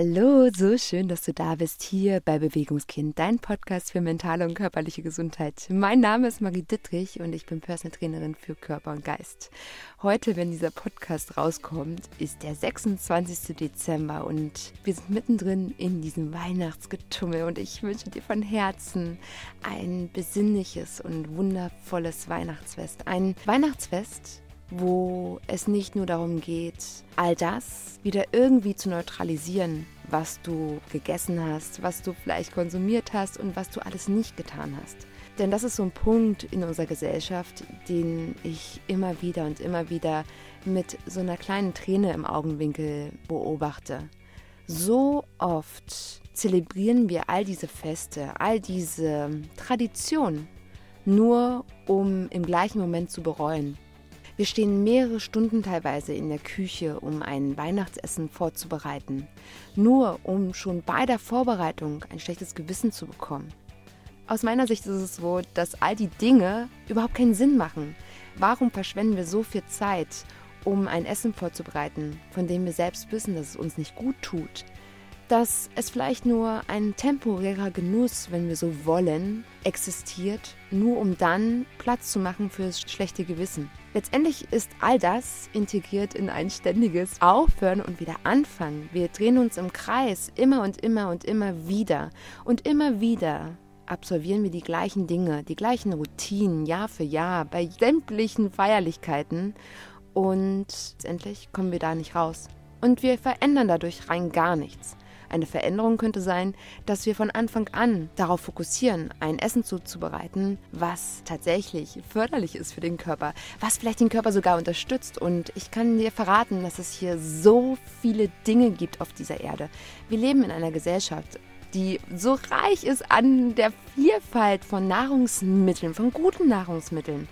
Hallo, so schön, dass du da bist hier bei Bewegungskind, dein Podcast für mentale und körperliche Gesundheit. Mein Name ist Marie Dittrich und ich bin Personal Trainerin für Körper und Geist. Heute, wenn dieser Podcast rauskommt, ist der 26. Dezember und wir sind mittendrin in diesem Weihnachtsgetummel und ich wünsche dir von Herzen ein besinnliches und wundervolles Weihnachtsfest. Ein Weihnachtsfest, wo es nicht nur darum geht, all das wieder irgendwie zu neutralisieren, was du gegessen hast, was du vielleicht konsumiert hast und was du alles nicht getan hast. Denn das ist so ein Punkt in unserer Gesellschaft, den ich immer wieder und immer wieder mit so einer kleinen Träne im Augenwinkel beobachte. So oft zelebrieren wir all diese Feste, all diese Traditionen, nur um im gleichen Moment zu bereuen wir stehen mehrere Stunden teilweise in der Küche, um ein Weihnachtsessen vorzubereiten, nur um schon bei der Vorbereitung ein schlechtes Gewissen zu bekommen. Aus meiner Sicht ist es so, dass all die Dinge überhaupt keinen Sinn machen. Warum verschwenden wir so viel Zeit, um ein Essen vorzubereiten, von dem wir selbst wissen, dass es uns nicht gut tut? Dass es vielleicht nur ein temporärer Genuss, wenn wir so wollen, existiert, nur um dann Platz zu machen fürs schlechte Gewissen. Letztendlich ist all das integriert in ein ständiges Aufhören und wieder anfangen. Wir drehen uns im Kreis immer und immer und immer wieder. Und immer wieder absolvieren wir die gleichen Dinge, die gleichen Routinen Jahr für Jahr bei sämtlichen Feierlichkeiten. Und letztendlich kommen wir da nicht raus. Und wir verändern dadurch rein gar nichts. Eine Veränderung könnte sein, dass wir von Anfang an darauf fokussieren, ein Essen zuzubereiten, was tatsächlich förderlich ist für den Körper, was vielleicht den Körper sogar unterstützt. Und ich kann dir verraten, dass es hier so viele Dinge gibt auf dieser Erde. Wir leben in einer Gesellschaft, die so reich ist an der Vielfalt von Nahrungsmitteln, von guten Nahrungsmitteln.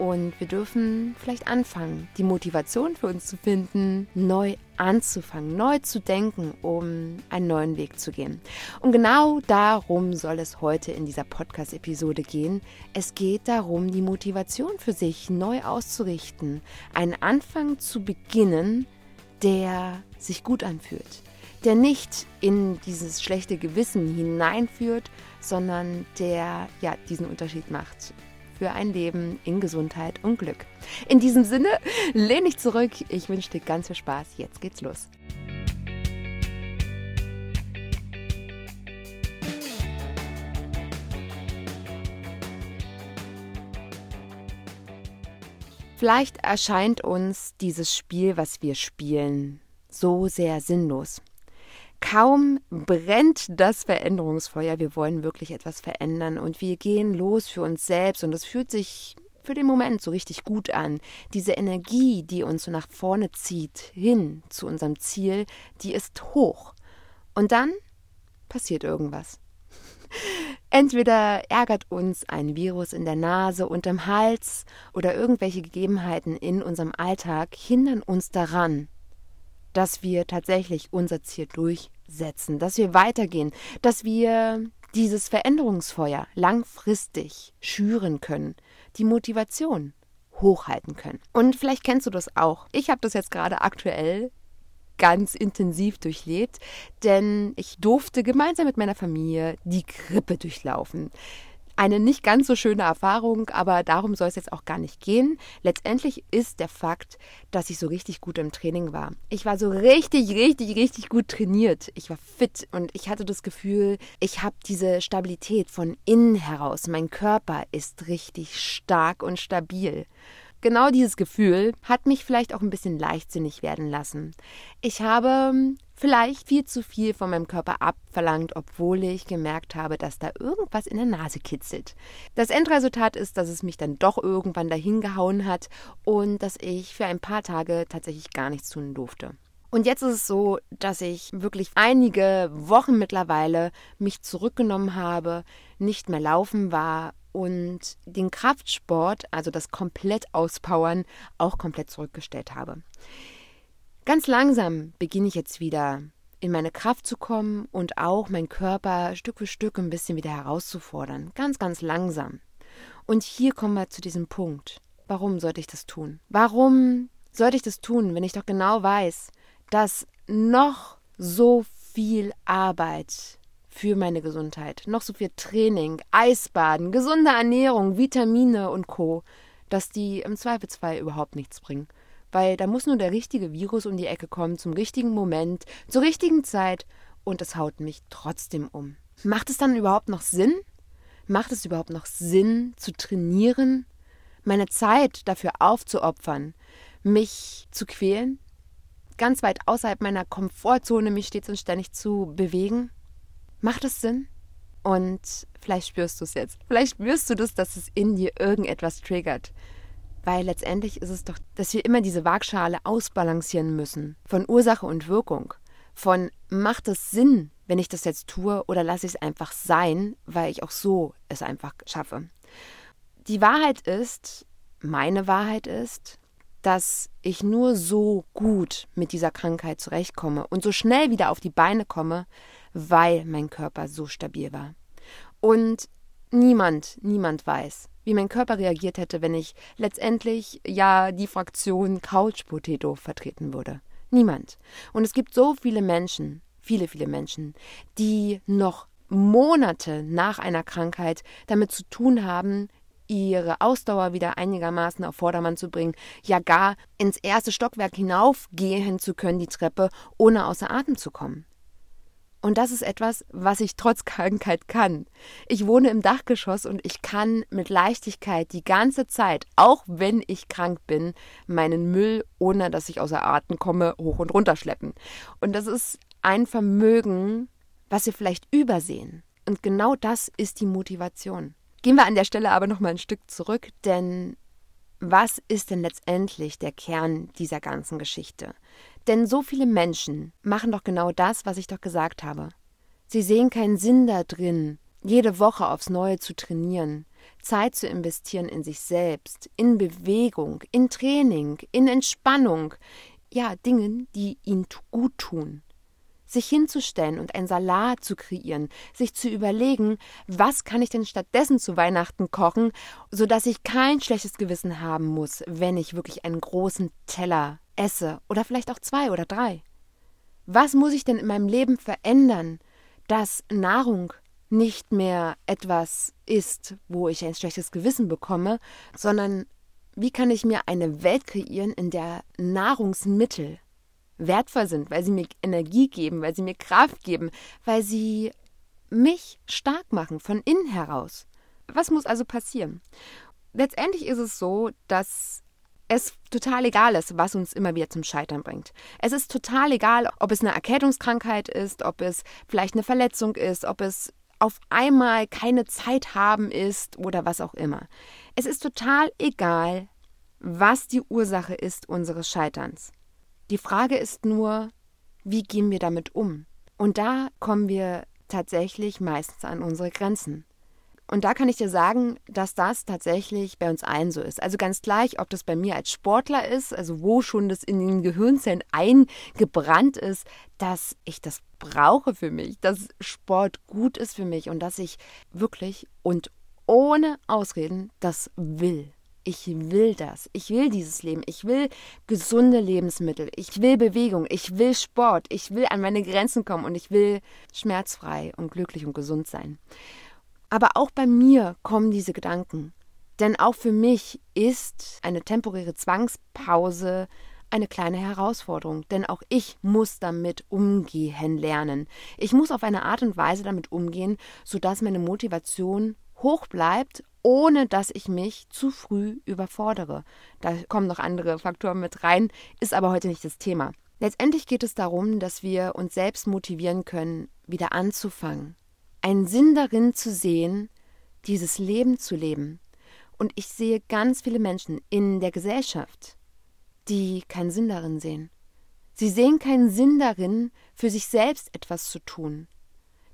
Und wir dürfen vielleicht anfangen, die Motivation für uns zu finden, neu anzufangen, neu zu denken, um einen neuen Weg zu gehen. Und genau darum soll es heute in dieser Podcast-Episode gehen. Es geht darum, die Motivation für sich neu auszurichten, einen Anfang zu beginnen, der sich gut anfühlt, der nicht in dieses schlechte Gewissen hineinführt, sondern der ja diesen Unterschied macht für ein Leben in Gesundheit und Glück. In diesem Sinne, lehn dich zurück. Ich wünsche dir ganz viel Spaß. Jetzt geht's los. Vielleicht erscheint uns dieses Spiel, was wir spielen, so sehr sinnlos. Kaum brennt das Veränderungsfeuer, wir wollen wirklich etwas verändern und wir gehen los für uns selbst und es fühlt sich für den Moment so richtig gut an. Diese Energie, die uns so nach vorne zieht, hin zu unserem Ziel, die ist hoch. Und dann passiert irgendwas. Entweder ärgert uns ein Virus in der Nase, unterm Hals oder irgendwelche Gegebenheiten in unserem Alltag hindern uns daran, dass wir tatsächlich unser Ziel durchsetzen, dass wir weitergehen, dass wir dieses Veränderungsfeuer langfristig schüren können, die Motivation hochhalten können. Und vielleicht kennst du das auch. Ich habe das jetzt gerade aktuell ganz intensiv durchlebt, denn ich durfte gemeinsam mit meiner Familie die Grippe durchlaufen eine nicht ganz so schöne Erfahrung, aber darum soll es jetzt auch gar nicht gehen. Letztendlich ist der Fakt, dass ich so richtig gut im Training war. Ich war so richtig, richtig, richtig gut trainiert. Ich war fit und ich hatte das Gefühl, ich habe diese Stabilität von innen heraus. Mein Körper ist richtig stark und stabil. Genau dieses Gefühl hat mich vielleicht auch ein bisschen leichtsinnig werden lassen. Ich habe vielleicht viel zu viel von meinem Körper abverlangt, obwohl ich gemerkt habe, dass da irgendwas in der Nase kitzelt. Das Endresultat ist, dass es mich dann doch irgendwann dahin gehauen hat und dass ich für ein paar Tage tatsächlich gar nichts tun durfte. Und jetzt ist es so, dass ich wirklich einige Wochen mittlerweile mich zurückgenommen habe, nicht mehr laufen war und den Kraftsport, also das komplett Auspowern, auch komplett zurückgestellt habe. Ganz langsam beginne ich jetzt wieder in meine Kraft zu kommen und auch meinen Körper Stück für Stück ein bisschen wieder herauszufordern. Ganz, ganz langsam. Und hier kommen wir zu diesem Punkt. Warum sollte ich das tun? Warum sollte ich das tun, wenn ich doch genau weiß, dass noch so viel Arbeit für meine Gesundheit, noch so viel Training, Eisbaden, gesunde Ernährung, Vitamine und Co, dass die im Zweifelsfall überhaupt nichts bringen. Weil da muss nur der richtige Virus um die Ecke kommen, zum richtigen Moment, zur richtigen Zeit und es haut mich trotzdem um. Macht es dann überhaupt noch Sinn? Macht es überhaupt noch Sinn zu trainieren? Meine Zeit dafür aufzuopfern, mich zu quälen? Ganz weit außerhalb meiner Komfortzone mich stets und ständig zu bewegen? Macht es Sinn? Und vielleicht spürst du es jetzt. Vielleicht spürst du das, dass es in dir irgendetwas triggert. Weil letztendlich ist es doch, dass wir immer diese Waagschale ausbalancieren müssen. Von Ursache und Wirkung. Von macht es Sinn, wenn ich das jetzt tue, oder lasse ich es einfach sein, weil ich auch so es einfach schaffe. Die Wahrheit ist, meine Wahrheit ist, dass ich nur so gut mit dieser Krankheit zurechtkomme und so schnell wieder auf die Beine komme, weil mein Körper so stabil war. Und niemand, niemand weiß, wie mein Körper reagiert hätte, wenn ich letztendlich ja die Fraktion Couch Potato vertreten würde. Niemand. Und es gibt so viele Menschen, viele, viele Menschen, die noch Monate nach einer Krankheit damit zu tun haben, ihre Ausdauer wieder einigermaßen auf Vordermann zu bringen, ja gar ins erste Stockwerk hinaufgehen zu können, die Treppe, ohne außer Atem zu kommen. Und das ist etwas, was ich trotz Krankheit kann. Ich wohne im Dachgeschoss und ich kann mit Leichtigkeit die ganze Zeit, auch wenn ich krank bin, meinen Müll, ohne dass ich außer Atem komme, hoch und runter schleppen. Und das ist ein Vermögen, was wir vielleicht übersehen. Und genau das ist die Motivation. Gehen wir an der Stelle aber noch mal ein Stück zurück, denn was ist denn letztendlich der Kern dieser ganzen Geschichte? Denn so viele Menschen machen doch genau das, was ich doch gesagt habe. Sie sehen keinen Sinn da drin, jede Woche aufs Neue zu trainieren, Zeit zu investieren in sich selbst, in Bewegung, in Training, in Entspannung, ja, Dingen, die ihnen gut tun sich hinzustellen und ein Salat zu kreieren, sich zu überlegen, was kann ich denn stattdessen zu Weihnachten kochen, sodass ich kein schlechtes Gewissen haben muss, wenn ich wirklich einen großen Teller esse oder vielleicht auch zwei oder drei. Was muss ich denn in meinem Leben verändern, dass Nahrung nicht mehr etwas ist, wo ich ein schlechtes Gewissen bekomme, sondern wie kann ich mir eine Welt kreieren, in der Nahrungsmittel wertvoll sind, weil sie mir Energie geben, weil sie mir Kraft geben, weil sie mich stark machen von innen heraus. Was muss also passieren? Letztendlich ist es so, dass es total egal ist, was uns immer wieder zum Scheitern bringt. Es ist total egal, ob es eine Erkältungskrankheit ist, ob es vielleicht eine Verletzung ist, ob es auf einmal keine Zeit haben ist oder was auch immer. Es ist total egal, was die Ursache ist unseres Scheiterns. Die Frage ist nur, wie gehen wir damit um? Und da kommen wir tatsächlich meistens an unsere Grenzen. Und da kann ich dir sagen, dass das tatsächlich bei uns allen so ist. Also ganz gleich, ob das bei mir als Sportler ist, also wo schon das in den Gehirnzellen eingebrannt ist, dass ich das brauche für mich, dass Sport gut ist für mich und dass ich wirklich und ohne Ausreden das will ich will das. Ich will dieses Leben. Ich will gesunde Lebensmittel. Ich will Bewegung. Ich will Sport. Ich will an meine Grenzen kommen und ich will schmerzfrei und glücklich und gesund sein. Aber auch bei mir kommen diese Gedanken. Denn auch für mich ist eine temporäre Zwangspause eine kleine Herausforderung, denn auch ich muss damit umgehen lernen. Ich muss auf eine Art und Weise damit umgehen, sodass meine Motivation hoch bleibt ohne dass ich mich zu früh überfordere. Da kommen noch andere Faktoren mit rein, ist aber heute nicht das Thema. Letztendlich geht es darum, dass wir uns selbst motivieren können, wieder anzufangen, einen Sinn darin zu sehen, dieses Leben zu leben. Und ich sehe ganz viele Menschen in der Gesellschaft, die keinen Sinn darin sehen. Sie sehen keinen Sinn darin, für sich selbst etwas zu tun.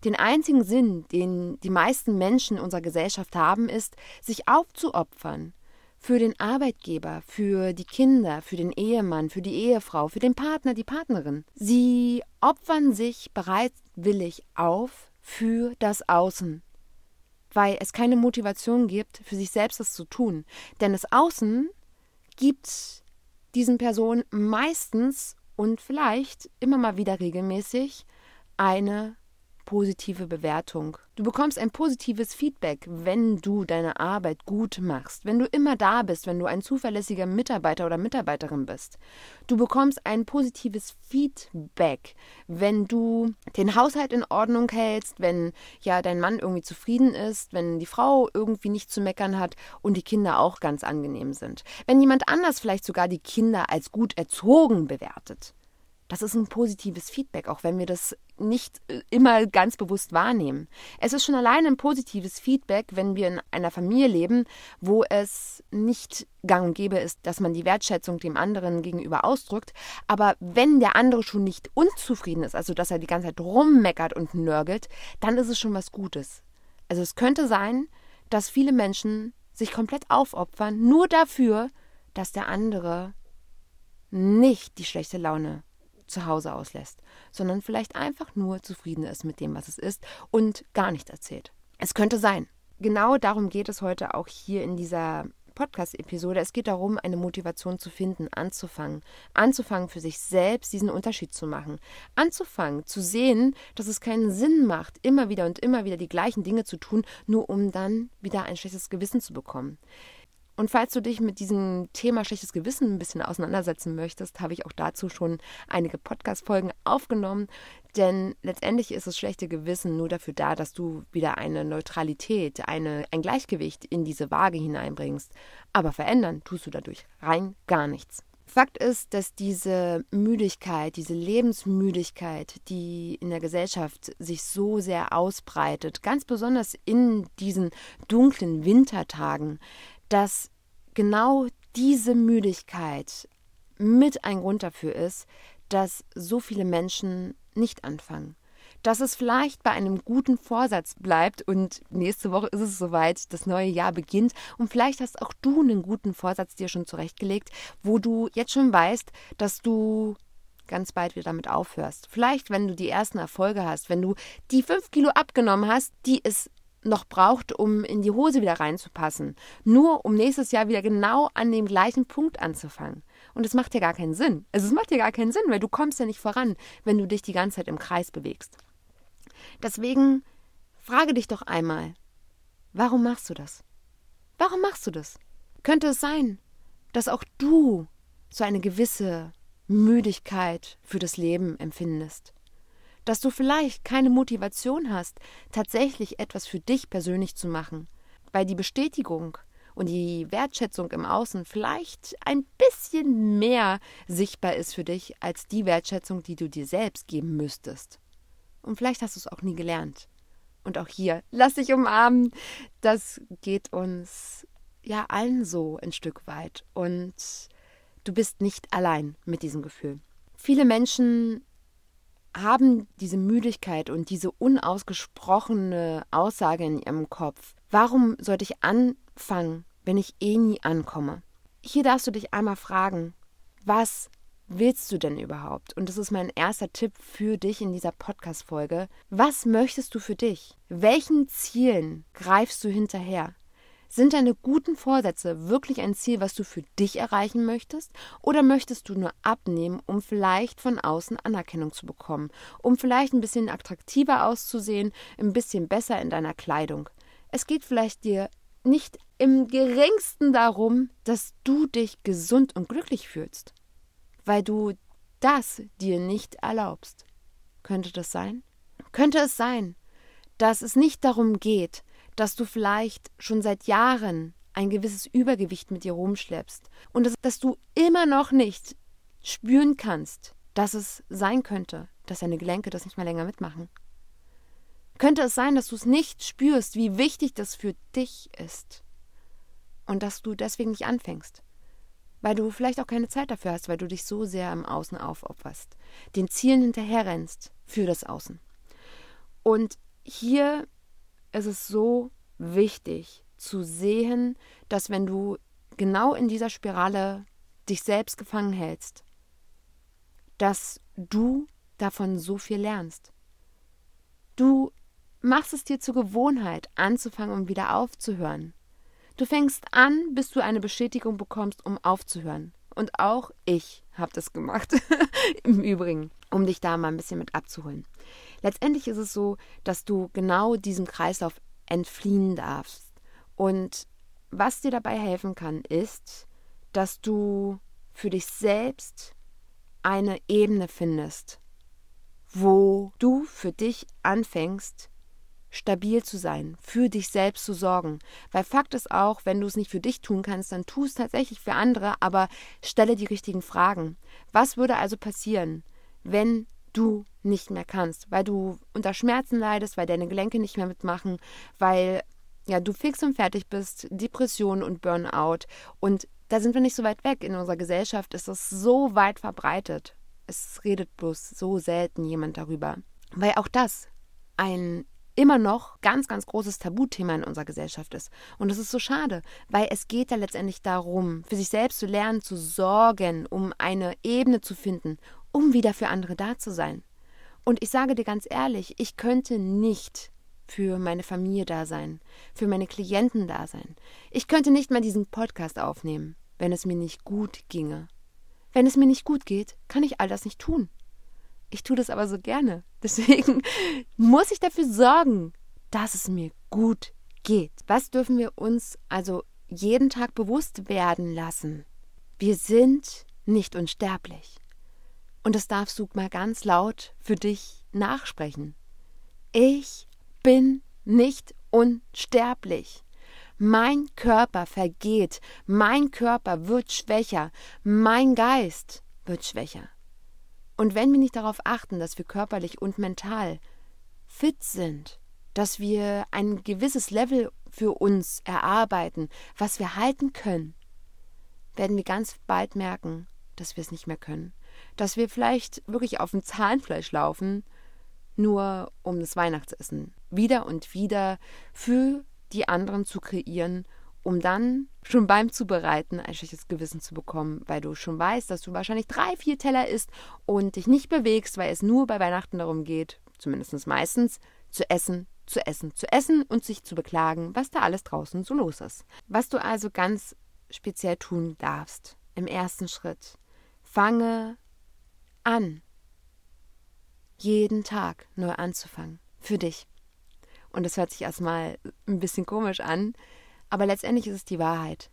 Den einzigen Sinn, den die meisten Menschen unserer Gesellschaft haben, ist, sich aufzuopfern. Für den Arbeitgeber, für die Kinder, für den Ehemann, für die Ehefrau, für den Partner, die Partnerin. Sie opfern sich bereitwillig auf für das Außen, weil es keine Motivation gibt, für sich selbst das zu tun. Denn das Außen gibt diesen Personen meistens und vielleicht immer mal wieder regelmäßig eine positive Bewertung. Du bekommst ein positives Feedback, wenn du deine Arbeit gut machst, wenn du immer da bist, wenn du ein zuverlässiger Mitarbeiter oder Mitarbeiterin bist. Du bekommst ein positives Feedback, wenn du den Haushalt in Ordnung hältst, wenn ja dein Mann irgendwie zufrieden ist, wenn die Frau irgendwie nicht zu meckern hat und die Kinder auch ganz angenehm sind. Wenn jemand anders vielleicht sogar die Kinder als gut erzogen bewertet. Das ist ein positives Feedback, auch wenn wir das nicht äh, immer ganz bewusst wahrnehmen. Es ist schon allein ein positives Feedback, wenn wir in einer Familie leben, wo es nicht gang und gäbe ist, dass man die Wertschätzung dem anderen gegenüber ausdrückt. Aber wenn der andere schon nicht unzufrieden ist, also dass er die ganze Zeit rummeckert und nörgelt, dann ist es schon was Gutes. Also es könnte sein, dass viele Menschen sich komplett aufopfern, nur dafür, dass der andere nicht die schlechte Laune zu Hause auslässt, sondern vielleicht einfach nur zufrieden ist mit dem, was es ist und gar nichts erzählt. Es könnte sein. Genau darum geht es heute auch hier in dieser Podcast-Episode. Es geht darum, eine Motivation zu finden, anzufangen. Anzufangen, für sich selbst diesen Unterschied zu machen. Anzufangen, zu sehen, dass es keinen Sinn macht, immer wieder und immer wieder die gleichen Dinge zu tun, nur um dann wieder ein schlechtes Gewissen zu bekommen. Und falls du dich mit diesem Thema schlechtes Gewissen ein bisschen auseinandersetzen möchtest, habe ich auch dazu schon einige Podcast-Folgen aufgenommen. Denn letztendlich ist das schlechte Gewissen nur dafür da, dass du wieder eine Neutralität, eine, ein Gleichgewicht in diese Waage hineinbringst. Aber verändern tust du dadurch rein gar nichts. Fakt ist, dass diese Müdigkeit, diese Lebensmüdigkeit, die in der Gesellschaft sich so sehr ausbreitet, ganz besonders in diesen dunklen Wintertagen, dass genau diese Müdigkeit mit ein Grund dafür ist, dass so viele Menschen nicht anfangen. Dass es vielleicht bei einem guten Vorsatz bleibt und nächste Woche ist es soweit, das neue Jahr beginnt und vielleicht hast auch du einen guten Vorsatz dir schon zurechtgelegt, wo du jetzt schon weißt, dass du ganz bald wieder damit aufhörst. Vielleicht, wenn du die ersten Erfolge hast, wenn du die fünf Kilo abgenommen hast, die es noch braucht, um in die Hose wieder reinzupassen. Nur um nächstes Jahr wieder genau an dem gleichen Punkt anzufangen. Und es macht ja gar keinen Sinn. Also es macht ja gar keinen Sinn, weil du kommst ja nicht voran, wenn du dich die ganze Zeit im Kreis bewegst. Deswegen frage dich doch einmal, warum machst du das? Warum machst du das? Könnte es sein, dass auch du so eine gewisse Müdigkeit für das Leben empfindest? Dass du vielleicht keine Motivation hast, tatsächlich etwas für dich persönlich zu machen, weil die Bestätigung und die Wertschätzung im Außen vielleicht ein bisschen mehr sichtbar ist für dich als die Wertschätzung, die du dir selbst geben müsstest. Und vielleicht hast du es auch nie gelernt. Und auch hier, lass dich umarmen. Das geht uns ja allen so ein Stück weit. Und du bist nicht allein mit diesem Gefühl. Viele Menschen haben diese Müdigkeit und diese unausgesprochene Aussage in ihrem Kopf. Warum sollte ich anfangen, wenn ich eh nie ankomme? Hier darfst du dich einmal fragen, was willst du denn überhaupt? Und das ist mein erster Tipp für dich in dieser Podcast-Folge. Was möchtest du für dich? Welchen Zielen greifst du hinterher? Sind deine guten Vorsätze wirklich ein Ziel, was du für dich erreichen möchtest? Oder möchtest du nur abnehmen, um vielleicht von außen Anerkennung zu bekommen? Um vielleicht ein bisschen attraktiver auszusehen, ein bisschen besser in deiner Kleidung? Es geht vielleicht dir nicht im geringsten darum, dass du dich gesund und glücklich fühlst, weil du das dir nicht erlaubst. Könnte das sein? Könnte es sein, dass es nicht darum geht, dass du vielleicht schon seit Jahren ein gewisses Übergewicht mit dir rumschleppst und dass, dass du immer noch nicht spüren kannst, dass es sein könnte, dass deine Gelenke das nicht mehr länger mitmachen. Könnte es sein, dass du es nicht spürst, wie wichtig das für dich ist und dass du deswegen nicht anfängst, weil du vielleicht auch keine Zeit dafür hast, weil du dich so sehr im Außen aufopferst, den Zielen hinterherrennst für das Außen. Und hier es ist so wichtig zu sehen, dass wenn du genau in dieser Spirale dich selbst gefangen hältst, dass du davon so viel lernst. Du machst es dir zur Gewohnheit, anzufangen und wieder aufzuhören. Du fängst an, bis du eine Bestätigung bekommst, um aufzuhören. Und auch ich habe das gemacht, im Übrigen, um dich da mal ein bisschen mit abzuholen. Letztendlich ist es so, dass du genau diesem Kreislauf entfliehen darfst. Und was dir dabei helfen kann, ist, dass du für dich selbst eine Ebene findest, wo du für dich anfängst, stabil zu sein, für dich selbst zu sorgen. Weil Fakt ist auch, wenn du es nicht für dich tun kannst, dann tu es tatsächlich für andere, aber stelle die richtigen Fragen. Was würde also passieren, wenn du nicht mehr kannst, weil du unter Schmerzen leidest, weil deine Gelenke nicht mehr mitmachen, weil ja, du fix und fertig bist, Depression und Burnout und da sind wir nicht so weit weg. In unserer Gesellschaft ist das so weit verbreitet. Es redet bloß so selten jemand darüber. Weil auch das ein immer noch ganz, ganz großes Tabuthema in unserer Gesellschaft ist. Und das ist so schade, weil es geht ja letztendlich darum, für sich selbst zu lernen, zu sorgen, um eine Ebene zu finden, um wieder für andere da zu sein. Und ich sage dir ganz ehrlich, ich könnte nicht für meine Familie da sein, für meine Klienten da sein. Ich könnte nicht mal diesen Podcast aufnehmen, wenn es mir nicht gut ginge. Wenn es mir nicht gut geht, kann ich all das nicht tun. Ich tue das aber so gerne. Deswegen muss ich dafür sorgen, dass es mir gut geht. Was dürfen wir uns also jeden Tag bewusst werden lassen? Wir sind nicht unsterblich. Und das darfst du mal ganz laut für dich nachsprechen. Ich bin nicht unsterblich. Mein Körper vergeht, mein Körper wird schwächer, mein Geist wird schwächer. Und wenn wir nicht darauf achten, dass wir körperlich und mental fit sind, dass wir ein gewisses Level für uns erarbeiten, was wir halten können, werden wir ganz bald merken, dass wir es nicht mehr können. Dass wir vielleicht wirklich auf dem Zahnfleisch laufen, nur um das Weihnachtsessen wieder und wieder für die anderen zu kreieren um dann schon beim Zubereiten ein schlechtes Gewissen zu bekommen, weil du schon weißt, dass du wahrscheinlich drei, vier Teller isst und dich nicht bewegst, weil es nur bei Weihnachten darum geht, zumindest meistens, zu essen, zu essen, zu essen und sich zu beklagen, was da alles draußen so los ist. Was du also ganz speziell tun darfst im ersten Schritt, fange an, jeden Tag neu anzufangen, für dich. Und das hört sich erstmal ein bisschen komisch an, aber letztendlich ist es die Wahrheit.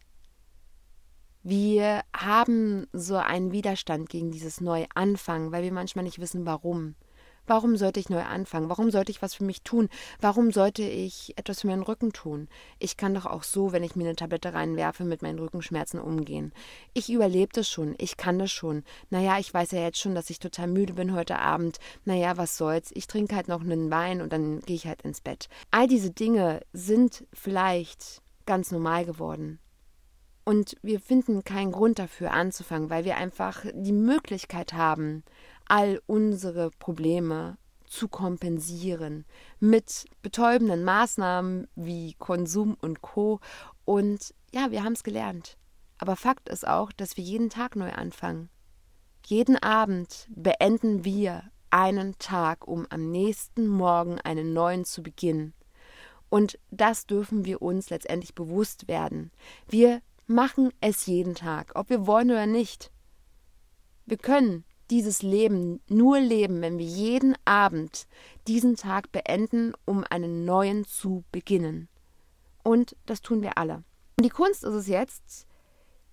Wir haben so einen Widerstand gegen dieses Neuanfangen, weil wir manchmal nicht wissen, warum. Warum sollte ich neu anfangen? Warum sollte ich was für mich tun? Warum sollte ich etwas für meinen Rücken tun? Ich kann doch auch so, wenn ich mir eine Tablette reinwerfe, mit meinen Rückenschmerzen umgehen. Ich überlebe das schon. Ich kann das schon. Naja, ich weiß ja jetzt schon, dass ich total müde bin heute Abend. Naja, was soll's? Ich trinke halt noch einen Wein und dann gehe ich halt ins Bett. All diese Dinge sind vielleicht ganz normal geworden. Und wir finden keinen Grund dafür anzufangen, weil wir einfach die Möglichkeit haben, all unsere Probleme zu kompensieren mit betäubenden Maßnahmen wie Konsum und Co. Und ja, wir haben es gelernt. Aber Fakt ist auch, dass wir jeden Tag neu anfangen. Jeden Abend beenden wir einen Tag, um am nächsten Morgen einen neuen zu beginnen. Und das dürfen wir uns letztendlich bewusst werden. Wir machen es jeden Tag, ob wir wollen oder nicht. Wir können dieses Leben nur leben, wenn wir jeden Abend diesen Tag beenden, um einen neuen zu beginnen. Und das tun wir alle. Und die Kunst ist es jetzt,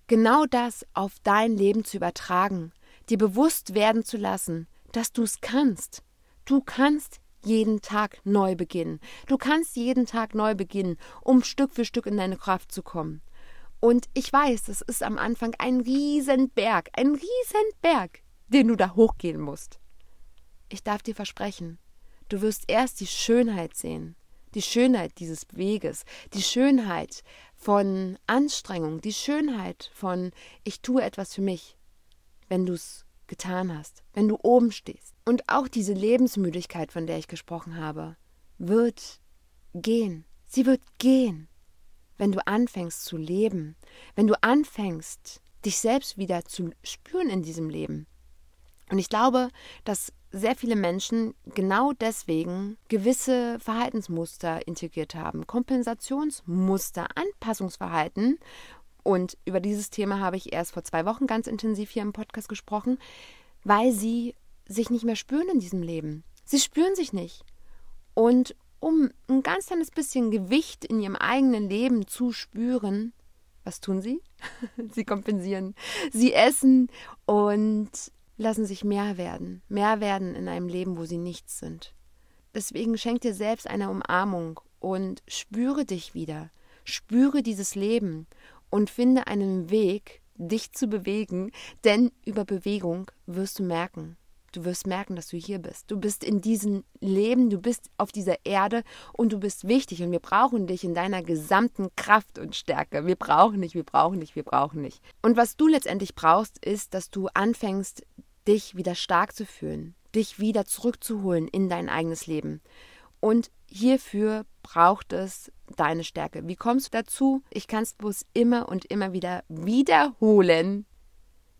genau das auf dein Leben zu übertragen, dir bewusst werden zu lassen, dass du es kannst. Du kannst jeden Tag neu beginnen. Du kannst jeden Tag neu beginnen, um Stück für Stück in deine Kraft zu kommen. Und ich weiß, es ist am Anfang ein Riesenberg, ein Riesenberg, den du da hochgehen musst. Ich darf dir versprechen, du wirst erst die Schönheit sehen, die Schönheit dieses Weges, die Schönheit von Anstrengung, die Schönheit von ich tue etwas für mich, wenn du es getan hast, wenn du oben stehst. Und auch diese Lebensmüdigkeit, von der ich gesprochen habe, wird gehen. Sie wird gehen, wenn du anfängst zu leben, wenn du anfängst, dich selbst wieder zu spüren in diesem Leben. Und ich glaube, dass sehr viele Menschen genau deswegen gewisse Verhaltensmuster integriert haben, Kompensationsmuster, Anpassungsverhalten, und über dieses Thema habe ich erst vor zwei Wochen ganz intensiv hier im Podcast gesprochen, weil sie sich nicht mehr spüren in diesem Leben. Sie spüren sich nicht. Und um ein ganz kleines bisschen Gewicht in ihrem eigenen Leben zu spüren, was tun sie? sie kompensieren. Sie essen und lassen sich mehr werden. Mehr werden in einem Leben, wo sie nichts sind. Deswegen schenk dir selbst eine Umarmung und spüre dich wieder. Spüre dieses Leben und finde einen Weg, dich zu bewegen, denn über Bewegung wirst du merken, Du wirst merken, dass du hier bist. Du bist in diesem Leben, du bist auf dieser Erde und du bist wichtig und wir brauchen dich in deiner gesamten Kraft und Stärke. Wir brauchen dich, wir brauchen dich, wir brauchen dich. Und was du letztendlich brauchst, ist, dass du anfängst, dich wieder stark zu fühlen, dich wieder zurückzuholen in dein eigenes Leben. Und hierfür braucht es deine Stärke. Wie kommst du dazu? Ich kann es bloß immer und immer wieder wiederholen.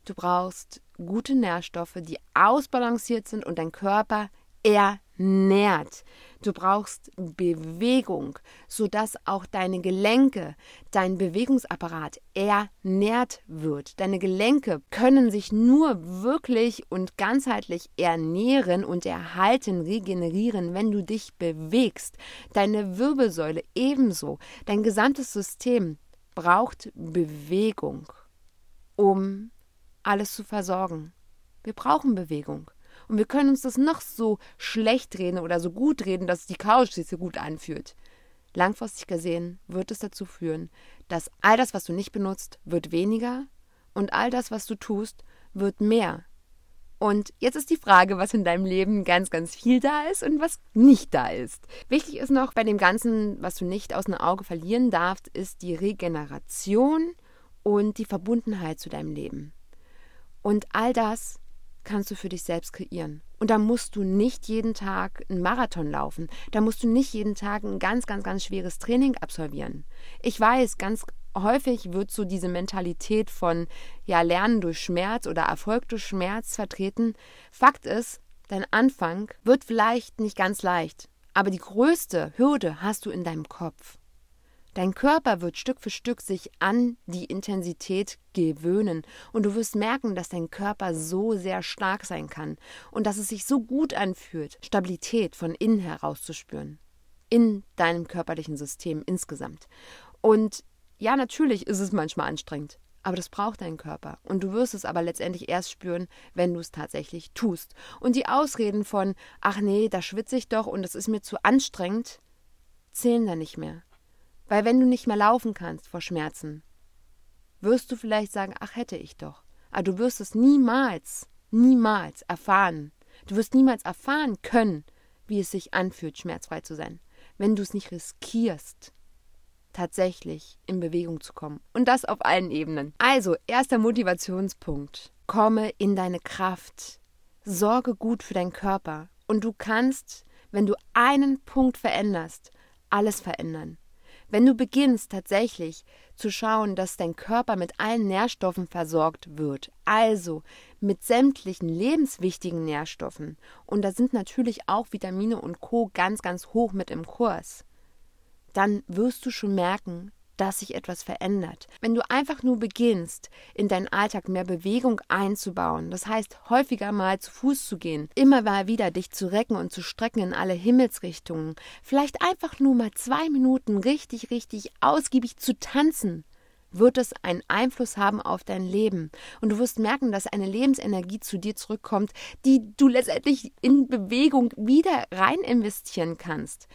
Du brauchst gute Nährstoffe, die ausbalanciert sind und dein Körper ernährt. Du brauchst Bewegung, sodass auch deine Gelenke, dein Bewegungsapparat ernährt wird. Deine Gelenke können sich nur wirklich und ganzheitlich ernähren und erhalten, regenerieren, wenn du dich bewegst. Deine Wirbelsäule ebenso. Dein gesamtes System braucht Bewegung, um alles zu versorgen. Wir brauchen Bewegung. Und wir können uns das noch so schlecht reden oder so gut reden, dass die Couch sich so gut anfühlt. Langfristig gesehen wird es dazu führen, dass all das, was du nicht benutzt, wird weniger und all das, was du tust, wird mehr. Und jetzt ist die Frage, was in deinem Leben ganz, ganz viel da ist und was nicht da ist. Wichtig ist noch bei dem Ganzen, was du nicht aus dem Auge verlieren darfst, ist die Regeneration und die Verbundenheit zu deinem Leben. Und all das kannst du für dich selbst kreieren. Und da musst du nicht jeden Tag einen Marathon laufen. Da musst du nicht jeden Tag ein ganz, ganz, ganz schweres Training absolvieren. Ich weiß, ganz häufig wird so diese Mentalität von ja Lernen durch Schmerz oder Erfolg durch Schmerz vertreten. Fakt ist, dein Anfang wird vielleicht nicht ganz leicht, aber die größte Hürde hast du in deinem Kopf. Dein Körper wird Stück für Stück sich an die Intensität gewöhnen und du wirst merken, dass dein Körper so sehr stark sein kann und dass es sich so gut anfühlt, Stabilität von innen heraus zu spüren. In deinem körperlichen System insgesamt. Und ja, natürlich ist es manchmal anstrengend, aber das braucht dein Körper. Und du wirst es aber letztendlich erst spüren, wenn du es tatsächlich tust. Und die Ausreden von, ach nee, da schwitze ich doch und es ist mir zu anstrengend, zählen da nicht mehr. Weil wenn du nicht mehr laufen kannst vor Schmerzen, wirst du vielleicht sagen, ach hätte ich doch. Aber du wirst es niemals, niemals erfahren. Du wirst niemals erfahren können, wie es sich anfühlt, schmerzfrei zu sein, wenn du es nicht riskierst, tatsächlich in Bewegung zu kommen. Und das auf allen Ebenen. Also, erster Motivationspunkt. Komme in deine Kraft. Sorge gut für deinen Körper. Und du kannst, wenn du einen Punkt veränderst, alles verändern. Wenn du beginnst tatsächlich zu schauen, dass dein Körper mit allen Nährstoffen versorgt wird, also mit sämtlichen lebenswichtigen Nährstoffen, und da sind natürlich auch Vitamine und Co ganz, ganz hoch mit im Kurs, dann wirst du schon merken, dass sich etwas verändert. Wenn du einfach nur beginnst, in deinen Alltag mehr Bewegung einzubauen, das heißt häufiger mal zu Fuß zu gehen, immer mal wieder dich zu recken und zu strecken in alle Himmelsrichtungen, vielleicht einfach nur mal zwei Minuten richtig, richtig ausgiebig zu tanzen, wird es einen Einfluss haben auf dein Leben. Und du wirst merken, dass eine Lebensenergie zu dir zurückkommt, die du letztendlich in Bewegung wieder rein investieren kannst.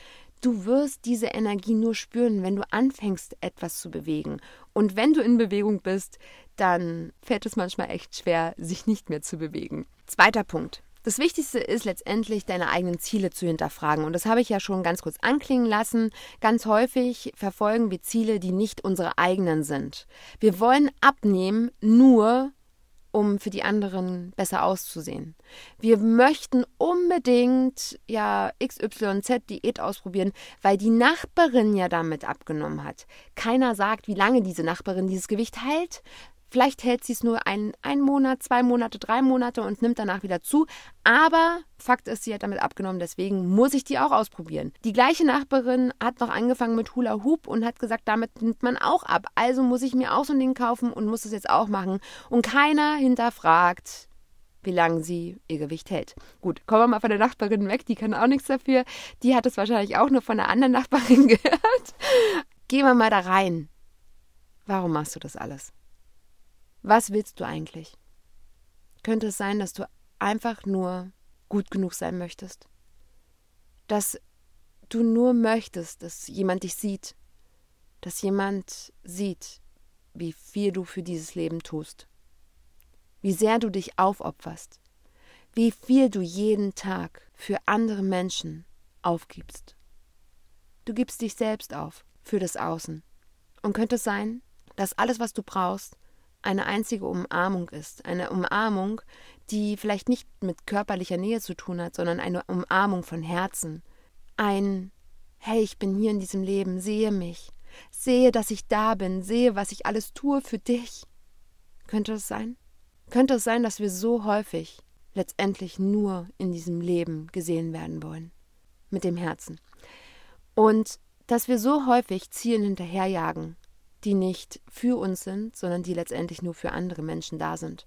Du wirst diese Energie nur spüren, wenn du anfängst, etwas zu bewegen. Und wenn du in Bewegung bist, dann fällt es manchmal echt schwer, sich nicht mehr zu bewegen. Zweiter Punkt. Das Wichtigste ist letztendlich, deine eigenen Ziele zu hinterfragen. Und das habe ich ja schon ganz kurz anklingen lassen. Ganz häufig verfolgen wir Ziele, die nicht unsere eigenen sind. Wir wollen abnehmen nur, um für die anderen besser auszusehen. Wir möchten unbedingt ja XYZ Diät ausprobieren, weil die Nachbarin ja damit abgenommen hat. Keiner sagt, wie lange diese Nachbarin dieses Gewicht hält. Vielleicht hält sie es nur ein, ein Monat, zwei Monate, drei Monate und nimmt danach wieder zu. Aber Fakt ist, sie hat damit abgenommen, deswegen muss ich die auch ausprobieren. Die gleiche Nachbarin hat noch angefangen mit Hula Hoop und hat gesagt, damit nimmt man auch ab. Also muss ich mir auch so ein Ding kaufen und muss es jetzt auch machen. Und keiner hinterfragt, wie lange sie ihr Gewicht hält. Gut, kommen wir mal von der Nachbarin weg, die kann auch nichts dafür. Die hat es wahrscheinlich auch nur von einer anderen Nachbarin gehört. Gehen wir mal da rein. Warum machst du das alles? Was willst du eigentlich? Könnte es sein, dass du einfach nur gut genug sein möchtest? Dass du nur möchtest, dass jemand dich sieht, dass jemand sieht, wie viel du für dieses Leben tust, wie sehr du dich aufopferst, wie viel du jeden Tag für andere Menschen aufgibst. Du gibst dich selbst auf für das Außen. Und könnte es sein, dass alles, was du brauchst, eine einzige Umarmung ist, eine Umarmung, die vielleicht nicht mit körperlicher Nähe zu tun hat, sondern eine Umarmung von Herzen, ein Hey, ich bin hier in diesem Leben, sehe mich, sehe, dass ich da bin, sehe, was ich alles tue für dich. Könnte es sein? Könnte es sein, dass wir so häufig letztendlich nur in diesem Leben gesehen werden wollen? Mit dem Herzen. Und dass wir so häufig Zielen hinterherjagen, die nicht für uns sind, sondern die letztendlich nur für andere Menschen da sind,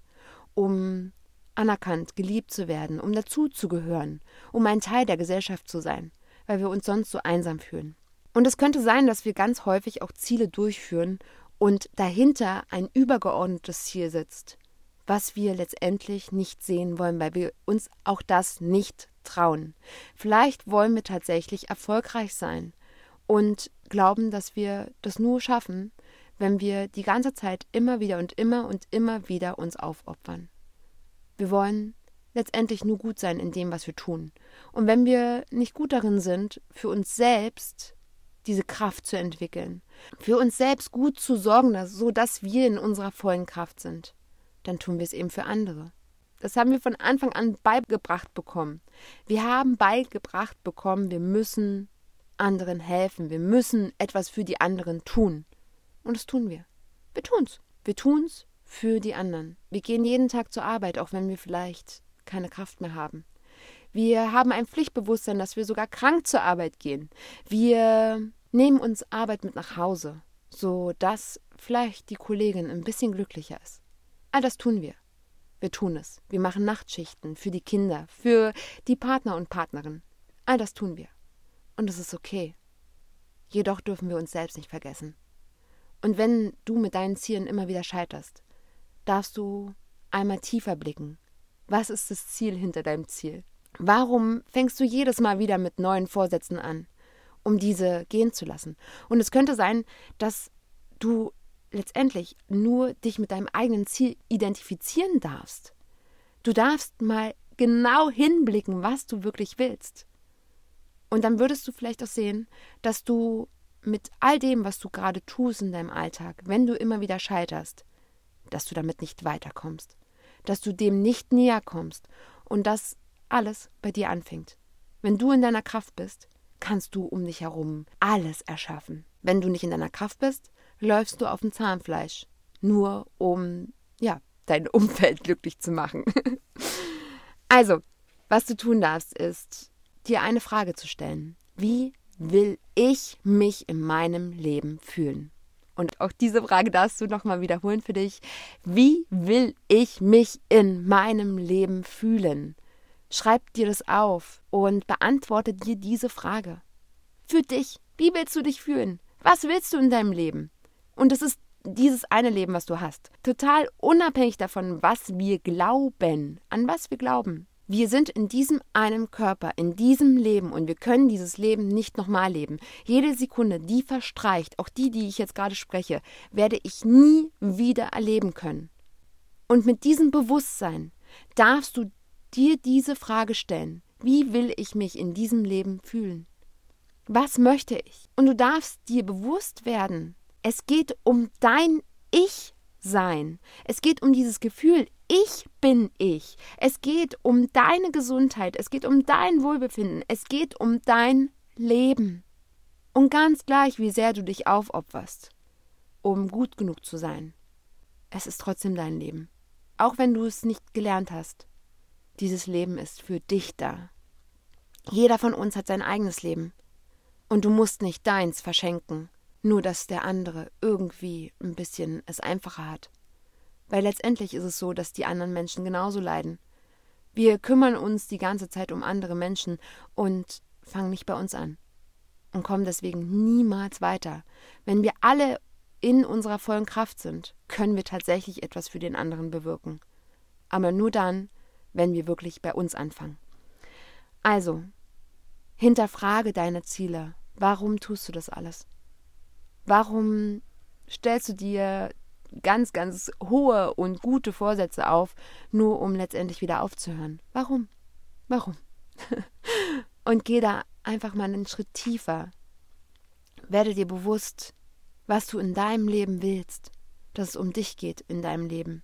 um anerkannt, geliebt zu werden, um dazuzugehören, um ein Teil der Gesellschaft zu sein, weil wir uns sonst so einsam fühlen. Und es könnte sein, dass wir ganz häufig auch Ziele durchführen und dahinter ein übergeordnetes Ziel sitzt, was wir letztendlich nicht sehen wollen, weil wir uns auch das nicht trauen. Vielleicht wollen wir tatsächlich erfolgreich sein und glauben, dass wir das nur schaffen, wenn wir die ganze Zeit immer wieder und immer und immer wieder uns aufopfern. Wir wollen letztendlich nur gut sein in dem, was wir tun. Und wenn wir nicht gut darin sind, für uns selbst diese Kraft zu entwickeln, für uns selbst gut zu sorgen, so dass wir in unserer vollen Kraft sind, dann tun wir es eben für andere. Das haben wir von Anfang an beigebracht bekommen. Wir haben beigebracht bekommen, wir müssen anderen helfen, wir müssen etwas für die anderen tun. Und das tun wir. Wir tun's. Wir tun's für die anderen. Wir gehen jeden Tag zur Arbeit, auch wenn wir vielleicht keine Kraft mehr haben. Wir haben ein Pflichtbewusstsein, dass wir sogar krank zur Arbeit gehen. Wir nehmen uns Arbeit mit nach Hause, so dass vielleicht die Kollegin ein bisschen glücklicher ist. All das tun wir. Wir tun es. Wir machen Nachtschichten für die Kinder, für die Partner und Partnerin. All das tun wir. Und es ist okay. Jedoch dürfen wir uns selbst nicht vergessen. Und wenn du mit deinen Zielen immer wieder scheiterst, darfst du einmal tiefer blicken. Was ist das Ziel hinter deinem Ziel? Warum fängst du jedes Mal wieder mit neuen Vorsätzen an, um diese gehen zu lassen? Und es könnte sein, dass du letztendlich nur dich mit deinem eigenen Ziel identifizieren darfst. Du darfst mal genau hinblicken, was du wirklich willst. Und dann würdest du vielleicht auch sehen, dass du mit all dem, was du gerade tust in deinem Alltag, wenn du immer wieder scheiterst, dass du damit nicht weiterkommst, dass du dem nicht näher kommst und dass alles bei dir anfängt. Wenn du in deiner Kraft bist, kannst du um dich herum alles erschaffen. Wenn du nicht in deiner Kraft bist, läufst du auf dem Zahnfleisch, nur um ja, dein Umfeld glücklich zu machen. also, was du tun darfst, ist dir eine Frage zu stellen. Wie will ich mich in meinem Leben fühlen? Und auch diese Frage darfst du nochmal wiederholen für dich. Wie will ich mich in meinem Leben fühlen? Schreib dir das auf und beantworte dir diese Frage. Für dich. Wie willst du dich fühlen? Was willst du in deinem Leben? Und es ist dieses eine Leben, was du hast. Total unabhängig davon, was wir glauben, an was wir glauben. Wir sind in diesem einen Körper, in diesem Leben und wir können dieses Leben nicht nochmal leben. Jede Sekunde, die verstreicht, auch die, die ich jetzt gerade spreche, werde ich nie wieder erleben können. Und mit diesem Bewusstsein darfst du dir diese Frage stellen. Wie will ich mich in diesem Leben fühlen? Was möchte ich? Und du darfst dir bewusst werden, es geht um dein Ich-Sein. Es geht um dieses Gefühl, ich bin ich. Es geht um deine Gesundheit. Es geht um dein Wohlbefinden. Es geht um dein Leben. Und ganz gleich, wie sehr du dich aufopferst, um gut genug zu sein. Es ist trotzdem dein Leben. Auch wenn du es nicht gelernt hast. Dieses Leben ist für dich da. Jeder von uns hat sein eigenes Leben. Und du musst nicht deins verschenken, nur dass der andere irgendwie ein bisschen es einfacher hat. Weil letztendlich ist es so, dass die anderen Menschen genauso leiden. Wir kümmern uns die ganze Zeit um andere Menschen und fangen nicht bei uns an und kommen deswegen niemals weiter. Wenn wir alle in unserer vollen Kraft sind, können wir tatsächlich etwas für den anderen bewirken. Aber nur dann, wenn wir wirklich bei uns anfangen. Also, hinterfrage deine Ziele. Warum tust du das alles? Warum stellst du dir ganz, ganz hohe und gute Vorsätze auf, nur um letztendlich wieder aufzuhören? Warum? Warum? und geh da einfach mal einen Schritt tiefer. Werde dir bewusst, was du in deinem Leben willst, dass es um dich geht in deinem Leben.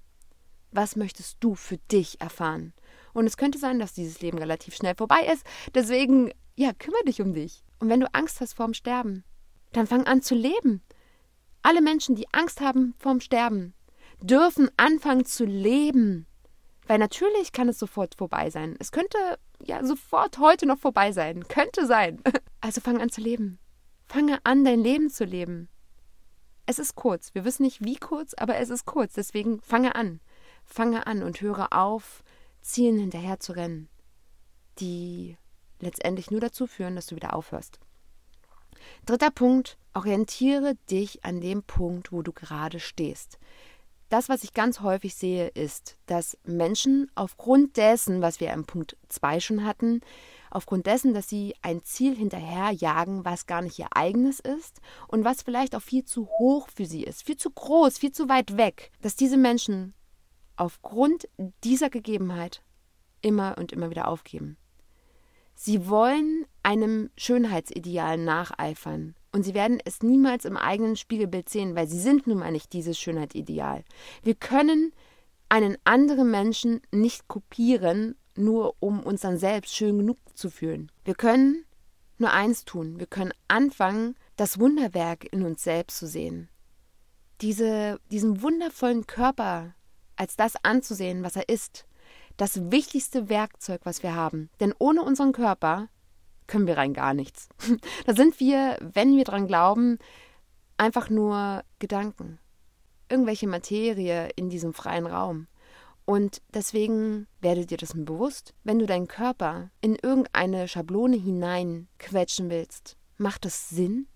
Was möchtest du für dich erfahren? Und es könnte sein, dass dieses Leben relativ schnell vorbei ist. Deswegen, ja, kümmere dich um dich. Und wenn du Angst hast vorm Sterben, dann fang an zu leben. Alle Menschen, die Angst haben vorm Sterben, dürfen anfangen zu leben. Weil natürlich kann es sofort vorbei sein. Es könnte ja sofort heute noch vorbei sein. Könnte sein. Also fang an zu leben. Fange an, dein Leben zu leben. Es ist kurz. Wir wissen nicht, wie kurz, aber es ist kurz. Deswegen fange an. Fange an und höre auf, Zielen hinterher zu rennen, die letztendlich nur dazu führen, dass du wieder aufhörst. Dritter Punkt, orientiere dich an dem Punkt, wo du gerade stehst. Das, was ich ganz häufig sehe, ist, dass Menschen aufgrund dessen, was wir im Punkt 2 schon hatten, aufgrund dessen, dass sie ein Ziel hinterherjagen, was gar nicht ihr eigenes ist und was vielleicht auch viel zu hoch für sie ist, viel zu groß, viel zu weit weg, dass diese Menschen aufgrund dieser Gegebenheit immer und immer wieder aufgeben. Sie wollen einem Schönheitsideal nacheifern und sie werden es niemals im eigenen Spiegelbild sehen, weil sie sind nun mal nicht dieses Schönheitsideal. Wir können einen anderen Menschen nicht kopieren, nur um uns dann selbst schön genug zu fühlen. Wir können nur eins tun, wir können anfangen, das Wunderwerk in uns selbst zu sehen. Diese, diesen wundervollen Körper als das anzusehen, was er ist. Das wichtigste Werkzeug, was wir haben. Denn ohne unseren Körper können wir rein gar nichts. da sind wir, wenn wir dran glauben, einfach nur Gedanken. Irgendwelche Materie in diesem freien Raum. Und deswegen werde dir das bewusst, wenn du deinen Körper in irgendeine Schablone hineinquetschen willst. Macht das Sinn?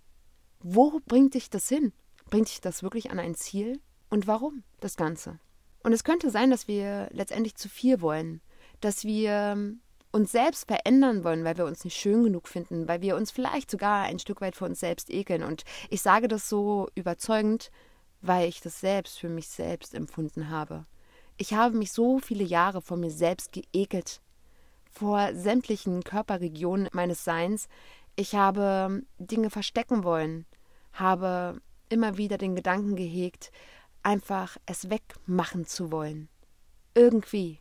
Wo bringt dich das hin? Bringt dich das wirklich an ein Ziel? Und warum das Ganze? Und es könnte sein, dass wir letztendlich zu viel wollen, dass wir uns selbst verändern wollen, weil wir uns nicht schön genug finden, weil wir uns vielleicht sogar ein Stück weit vor uns selbst ekeln. Und ich sage das so überzeugend, weil ich das selbst für mich selbst empfunden habe. Ich habe mich so viele Jahre vor mir selbst geekelt, vor sämtlichen Körperregionen meines Seins. Ich habe Dinge verstecken wollen, habe immer wieder den Gedanken gehegt, einfach es wegmachen zu wollen. Irgendwie,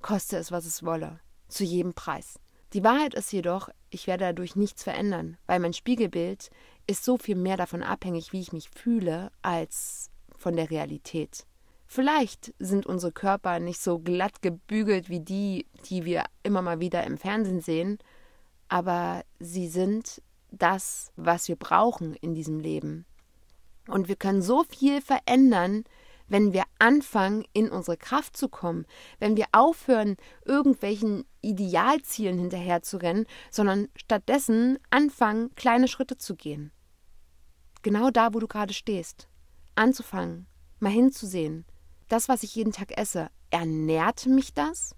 koste es, was es wolle, zu jedem Preis. Die Wahrheit ist jedoch, ich werde dadurch nichts verändern, weil mein Spiegelbild ist so viel mehr davon abhängig, wie ich mich fühle, als von der Realität. Vielleicht sind unsere Körper nicht so glatt gebügelt wie die, die wir immer mal wieder im Fernsehen sehen, aber sie sind das, was wir brauchen in diesem Leben. Und wir können so viel verändern, wenn wir anfangen, in unsere Kraft zu kommen, wenn wir aufhören, irgendwelchen Idealzielen hinterherzurennen, sondern stattdessen anfangen, kleine Schritte zu gehen. Genau da, wo du gerade stehst. Anzufangen, mal hinzusehen. Das, was ich jeden Tag esse, ernährt mich das?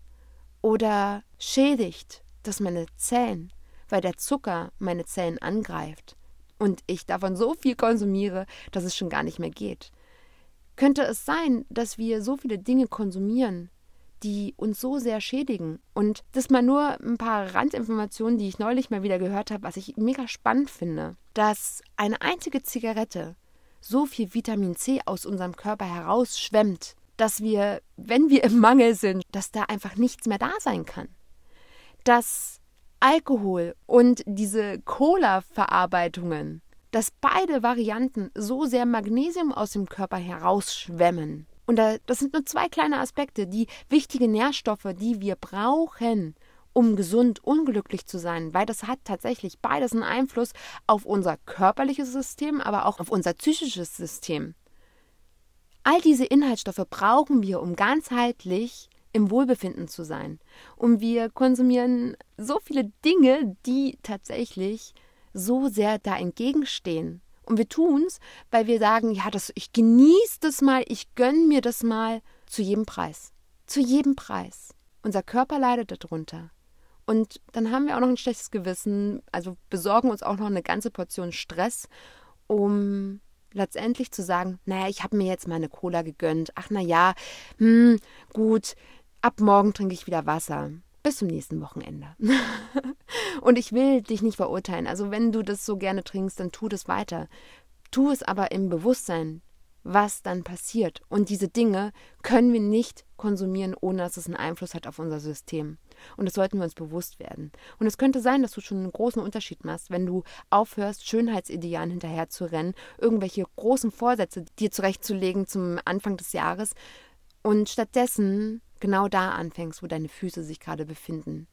Oder schädigt das meine Zellen, weil der Zucker meine Zellen angreift? und ich davon so viel konsumiere, dass es schon gar nicht mehr geht. Könnte es sein, dass wir so viele Dinge konsumieren, die uns so sehr schädigen? Und das mal nur ein paar Randinformationen, die ich neulich mal wieder gehört habe, was ich mega spannend finde, dass eine einzige Zigarette so viel Vitamin C aus unserem Körper herausschwemmt, dass wir, wenn wir im Mangel sind, dass da einfach nichts mehr da sein kann. Dass Alkohol und diese Cola-Verarbeitungen, dass beide Varianten so sehr Magnesium aus dem Körper herausschwemmen. Und das sind nur zwei kleine Aspekte, die wichtige Nährstoffe, die wir brauchen, um gesund, unglücklich zu sein, weil das hat tatsächlich beides einen Einfluss auf unser körperliches System, aber auch auf unser psychisches System. All diese Inhaltsstoffe brauchen wir, um ganzheitlich im Wohlbefinden zu sein. Und wir konsumieren so viele Dinge, die tatsächlich so sehr da entgegenstehen. Und wir tun es, weil wir sagen, ja, das, ich genieße das mal, ich gönne mir das mal zu jedem Preis. Zu jedem Preis. Unser Körper leidet darunter. Und dann haben wir auch noch ein schlechtes Gewissen, also besorgen uns auch noch eine ganze Portion Stress, um letztendlich zu sagen, naja, ich habe mir jetzt mal eine Cola gegönnt. Ach na ja, hm, gut, ab morgen trinke ich wieder Wasser. Bis zum nächsten Wochenende. und ich will dich nicht verurteilen. Also wenn du das so gerne trinkst, dann tu das weiter. Tu es aber im Bewusstsein, was dann passiert. Und diese Dinge können wir nicht konsumieren, ohne dass es einen Einfluss hat auf unser System. Und das sollten wir uns bewusst werden. Und es könnte sein, dass du schon einen großen Unterschied machst, wenn du aufhörst, Schönheitsidealen hinterher zu rennen, irgendwelche großen Vorsätze dir zurechtzulegen zum Anfang des Jahres und stattdessen genau da anfängst, wo deine Füße sich gerade befinden.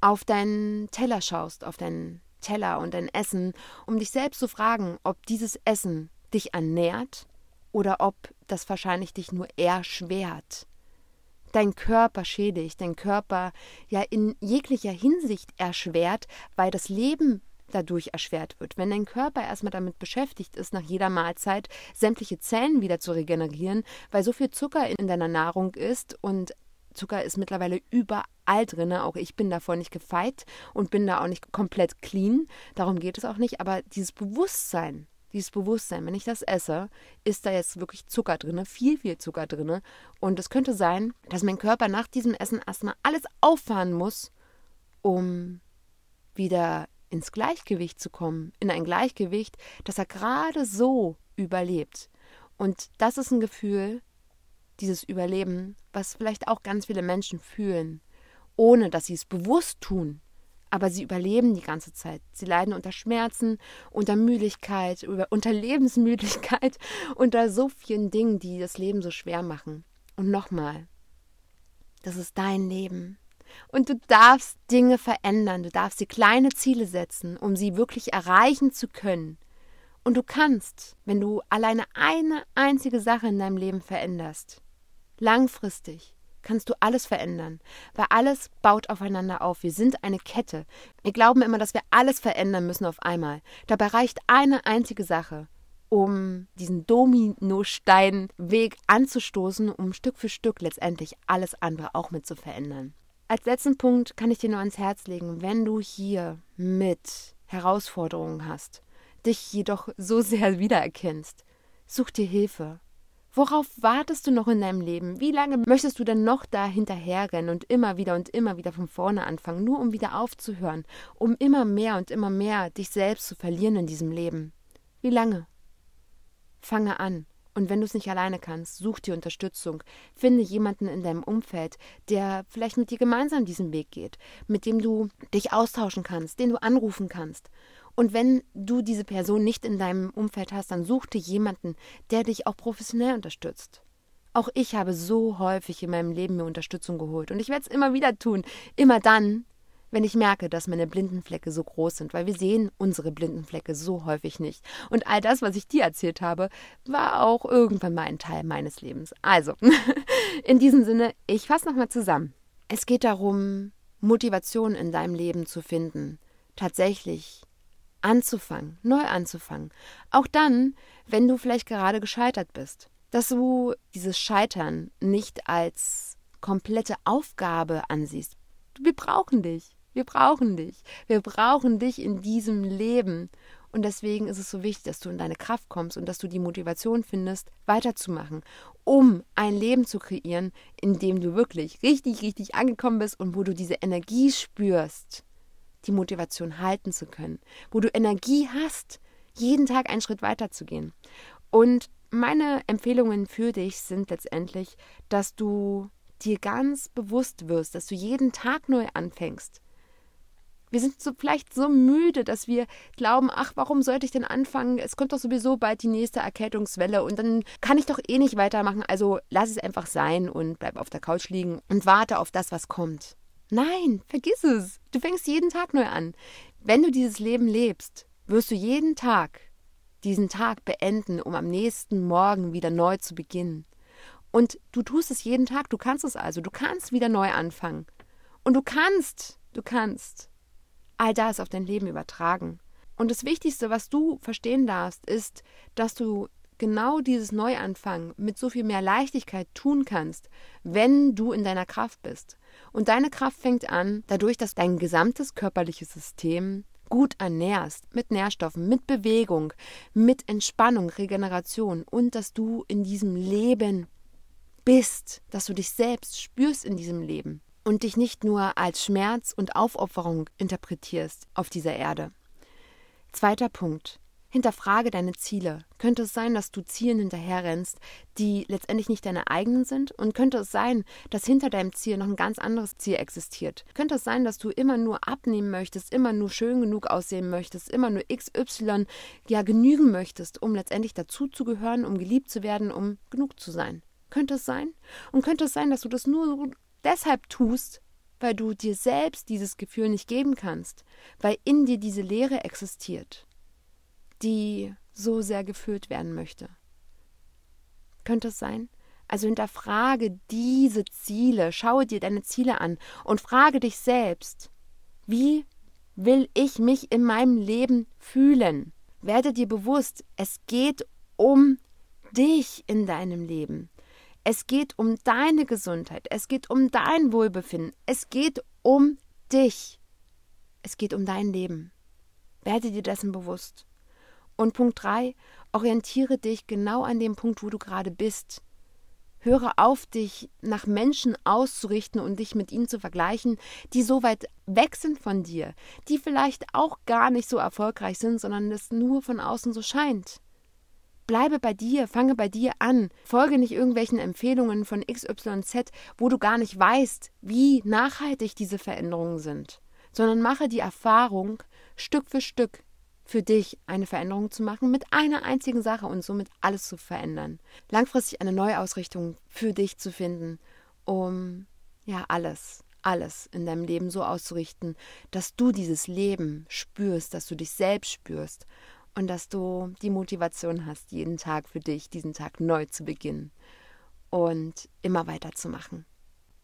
Auf deinen Teller schaust, auf deinen Teller und dein Essen, um dich selbst zu fragen, ob dieses Essen dich ernährt oder ob das wahrscheinlich dich nur erschwert dein Körper schädigt, dein Körper ja in jeglicher Hinsicht erschwert, weil das Leben dadurch erschwert wird. Wenn dein Körper erstmal damit beschäftigt ist, nach jeder Mahlzeit sämtliche Zellen wieder zu regenerieren, weil so viel Zucker in deiner Nahrung ist und Zucker ist mittlerweile überall drin. Auch ich bin davor nicht gefeit und bin da auch nicht komplett clean. Darum geht es auch nicht. Aber dieses Bewusstsein, dieses Bewusstsein, wenn ich das esse, ist da jetzt wirklich Zucker drin, viel, viel Zucker drin. Und es könnte sein, dass mein Körper nach diesem Essen erstmal alles auffahren muss, um wieder ins Gleichgewicht zu kommen, in ein Gleichgewicht, dass er gerade so überlebt. Und das ist ein Gefühl, dieses Überleben, was vielleicht auch ganz viele Menschen fühlen, ohne dass sie es bewusst tun aber sie überleben die ganze Zeit. Sie leiden unter Schmerzen, unter Müdigkeit, unter Lebensmüdigkeit, unter so vielen Dingen, die das Leben so schwer machen. Und nochmal, das ist dein Leben. Und du darfst Dinge verändern, du darfst dir kleine Ziele setzen, um sie wirklich erreichen zu können. Und du kannst, wenn du alleine eine einzige Sache in deinem Leben veränderst, langfristig kannst du alles verändern, weil alles baut aufeinander auf. Wir sind eine Kette. Wir glauben immer, dass wir alles verändern müssen auf einmal. Dabei reicht eine einzige Sache, um diesen Dominosteinweg anzustoßen, um Stück für Stück letztendlich alles andere auch mit zu verändern. Als letzten Punkt kann ich dir nur ans Herz legen, wenn du hier mit Herausforderungen hast, dich jedoch so sehr wiedererkennst, such dir Hilfe. Worauf wartest du noch in deinem Leben? Wie lange möchtest du denn noch da hinterherrennen und immer wieder und immer wieder von vorne anfangen, nur um wieder aufzuhören, um immer mehr und immer mehr dich selbst zu verlieren in diesem Leben? Wie lange? Fange an. Und wenn du es nicht alleine kannst, such dir Unterstützung. Finde jemanden in deinem Umfeld, der vielleicht mit dir gemeinsam diesen Weg geht, mit dem du dich austauschen kannst, den du anrufen kannst. Und wenn du diese Person nicht in deinem Umfeld hast, dann such dir jemanden, der dich auch professionell unterstützt. Auch ich habe so häufig in meinem Leben mir Unterstützung geholt und ich werde es immer wieder tun. Immer dann, wenn ich merke, dass meine Blindenflecke so groß sind, weil wir sehen unsere Blindenflecke so häufig nicht. Und all das, was ich dir erzählt habe, war auch irgendwann mal ein Teil meines Lebens. Also, in diesem Sinne, ich fasse nochmal zusammen. Es geht darum, Motivation in deinem Leben zu finden, tatsächlich anzufangen, neu anzufangen. Auch dann, wenn du vielleicht gerade gescheitert bist. Dass du dieses Scheitern nicht als komplette Aufgabe ansiehst. Wir brauchen dich. Wir brauchen dich. Wir brauchen dich in diesem Leben. Und deswegen ist es so wichtig, dass du in deine Kraft kommst und dass du die Motivation findest, weiterzumachen, um ein Leben zu kreieren, in dem du wirklich richtig, richtig angekommen bist und wo du diese Energie spürst, die Motivation halten zu können, wo du Energie hast, jeden Tag einen Schritt weiter zu gehen. Und meine Empfehlungen für dich sind letztendlich, dass du dir ganz bewusst wirst, dass du jeden Tag neu anfängst. Wir sind so vielleicht so müde, dass wir glauben, ach, warum sollte ich denn anfangen? Es kommt doch sowieso bald die nächste Erkältungswelle und dann kann ich doch eh nicht weitermachen. Also lass es einfach sein und bleib auf der Couch liegen und warte auf das, was kommt. Nein, vergiss es. Du fängst jeden Tag neu an. Wenn du dieses Leben lebst, wirst du jeden Tag diesen Tag beenden, um am nächsten Morgen wieder neu zu beginnen. Und du tust es jeden Tag, du kannst es also, du kannst wieder neu anfangen. Und du kannst, du kannst all das auf dein Leben übertragen. Und das Wichtigste, was du verstehen darfst, ist, dass du genau dieses Neuanfang mit so viel mehr Leichtigkeit tun kannst, wenn du in deiner Kraft bist. Und deine Kraft fängt an, dadurch, dass dein gesamtes körperliches System gut ernährst, mit Nährstoffen, mit Bewegung, mit Entspannung, Regeneration und dass du in diesem Leben bist, dass du dich selbst spürst in diesem Leben und dich nicht nur als Schmerz und Aufopferung interpretierst auf dieser Erde. Zweiter Punkt. Hinterfrage deine Ziele. Könnte es sein, dass du Zielen hinterherrennst, die letztendlich nicht deine eigenen sind? Und könnte es sein, dass hinter deinem Ziel noch ein ganz anderes Ziel existiert? Könnte es sein, dass du immer nur abnehmen möchtest, immer nur schön genug aussehen möchtest, immer nur XY ja genügen möchtest, um letztendlich dazuzugehören, um geliebt zu werden, um genug zu sein? Könnte es sein? Und könnte es sein, dass du das nur deshalb tust, weil du dir selbst dieses Gefühl nicht geben kannst, weil in dir diese Leere existiert? Die so sehr gefüllt werden möchte. Könnte es sein? Also hinterfrage diese Ziele, schaue dir deine Ziele an und frage dich selbst, wie will ich mich in meinem Leben fühlen? Werde dir bewusst, es geht um dich in deinem Leben. Es geht um deine Gesundheit, es geht um dein Wohlbefinden, es geht um dich. Es geht um dein Leben. Werde dir dessen bewusst. Und Punkt 3, orientiere dich genau an dem Punkt, wo du gerade bist. Höre auf, dich nach Menschen auszurichten und dich mit ihnen zu vergleichen, die so weit weg sind von dir, die vielleicht auch gar nicht so erfolgreich sind, sondern es nur von außen so scheint. Bleibe bei dir, fange bei dir an, folge nicht irgendwelchen Empfehlungen von XYZ, wo du gar nicht weißt, wie nachhaltig diese Veränderungen sind, sondern mache die Erfahrung Stück für Stück, für dich eine Veränderung zu machen mit einer einzigen Sache und somit alles zu verändern. Langfristig eine Neuausrichtung für dich zu finden, um ja alles, alles in deinem Leben so auszurichten, dass du dieses Leben spürst, dass du dich selbst spürst und dass du die Motivation hast, jeden Tag für dich, diesen Tag neu zu beginnen und immer weiterzumachen.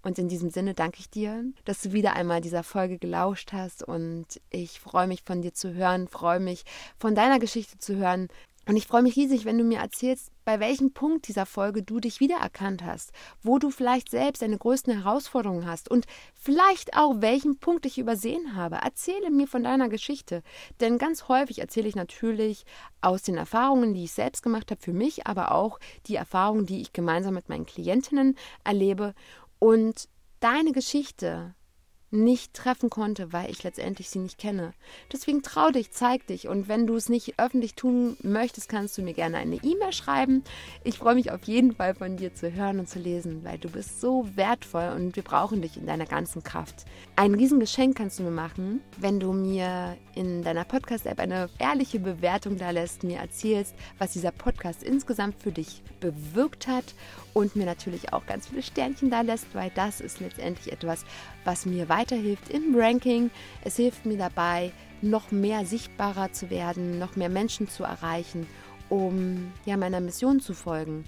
Und in diesem Sinne danke ich dir, dass du wieder einmal dieser Folge gelauscht hast und ich freue mich von dir zu hören, freue mich von deiner Geschichte zu hören. Und ich freue mich riesig, wenn du mir erzählst, bei welchem Punkt dieser Folge du dich wiedererkannt hast, wo du vielleicht selbst deine größten Herausforderungen hast und vielleicht auch welchen Punkt ich übersehen habe. Erzähle mir von deiner Geschichte, denn ganz häufig erzähle ich natürlich aus den Erfahrungen, die ich selbst gemacht habe für mich, aber auch die Erfahrungen, die ich gemeinsam mit meinen Klientinnen erlebe und deine Geschichte nicht treffen konnte, weil ich letztendlich sie nicht kenne. Deswegen trau dich, zeig dich und wenn du es nicht öffentlich tun möchtest, kannst du mir gerne eine E-Mail schreiben. Ich freue mich auf jeden Fall von dir zu hören und zu lesen, weil du bist so wertvoll und wir brauchen dich in deiner ganzen Kraft. Ein Riesengeschenk kannst du mir machen, wenn du mir in deiner Podcast-App eine ehrliche Bewertung da lässt, mir erzählst, was dieser Podcast insgesamt für dich bewirkt hat und mir natürlich auch ganz viele Sternchen da lässt, weil das ist letztendlich etwas, was mir weiterhilft im Ranking. Es hilft mir dabei, noch mehr sichtbarer zu werden, noch mehr Menschen zu erreichen, um ja meiner Mission zu folgen,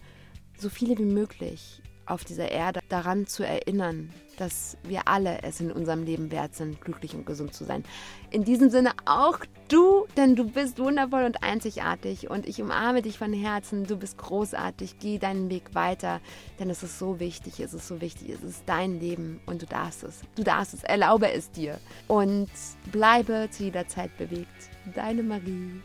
so viele wie möglich auf dieser Erde daran zu erinnern, dass wir alle es in unserem Leben wert sind, glücklich und gesund zu sein. In diesem Sinne auch du, denn du bist wundervoll und einzigartig und ich umarme dich von Herzen. Du bist großartig. Geh deinen Weg weiter, denn es ist so wichtig. Es ist so wichtig. Es ist dein Leben und du darfst es. Du darfst es. Erlaube es dir und bleibe zu jeder Zeit bewegt. Deine Marie.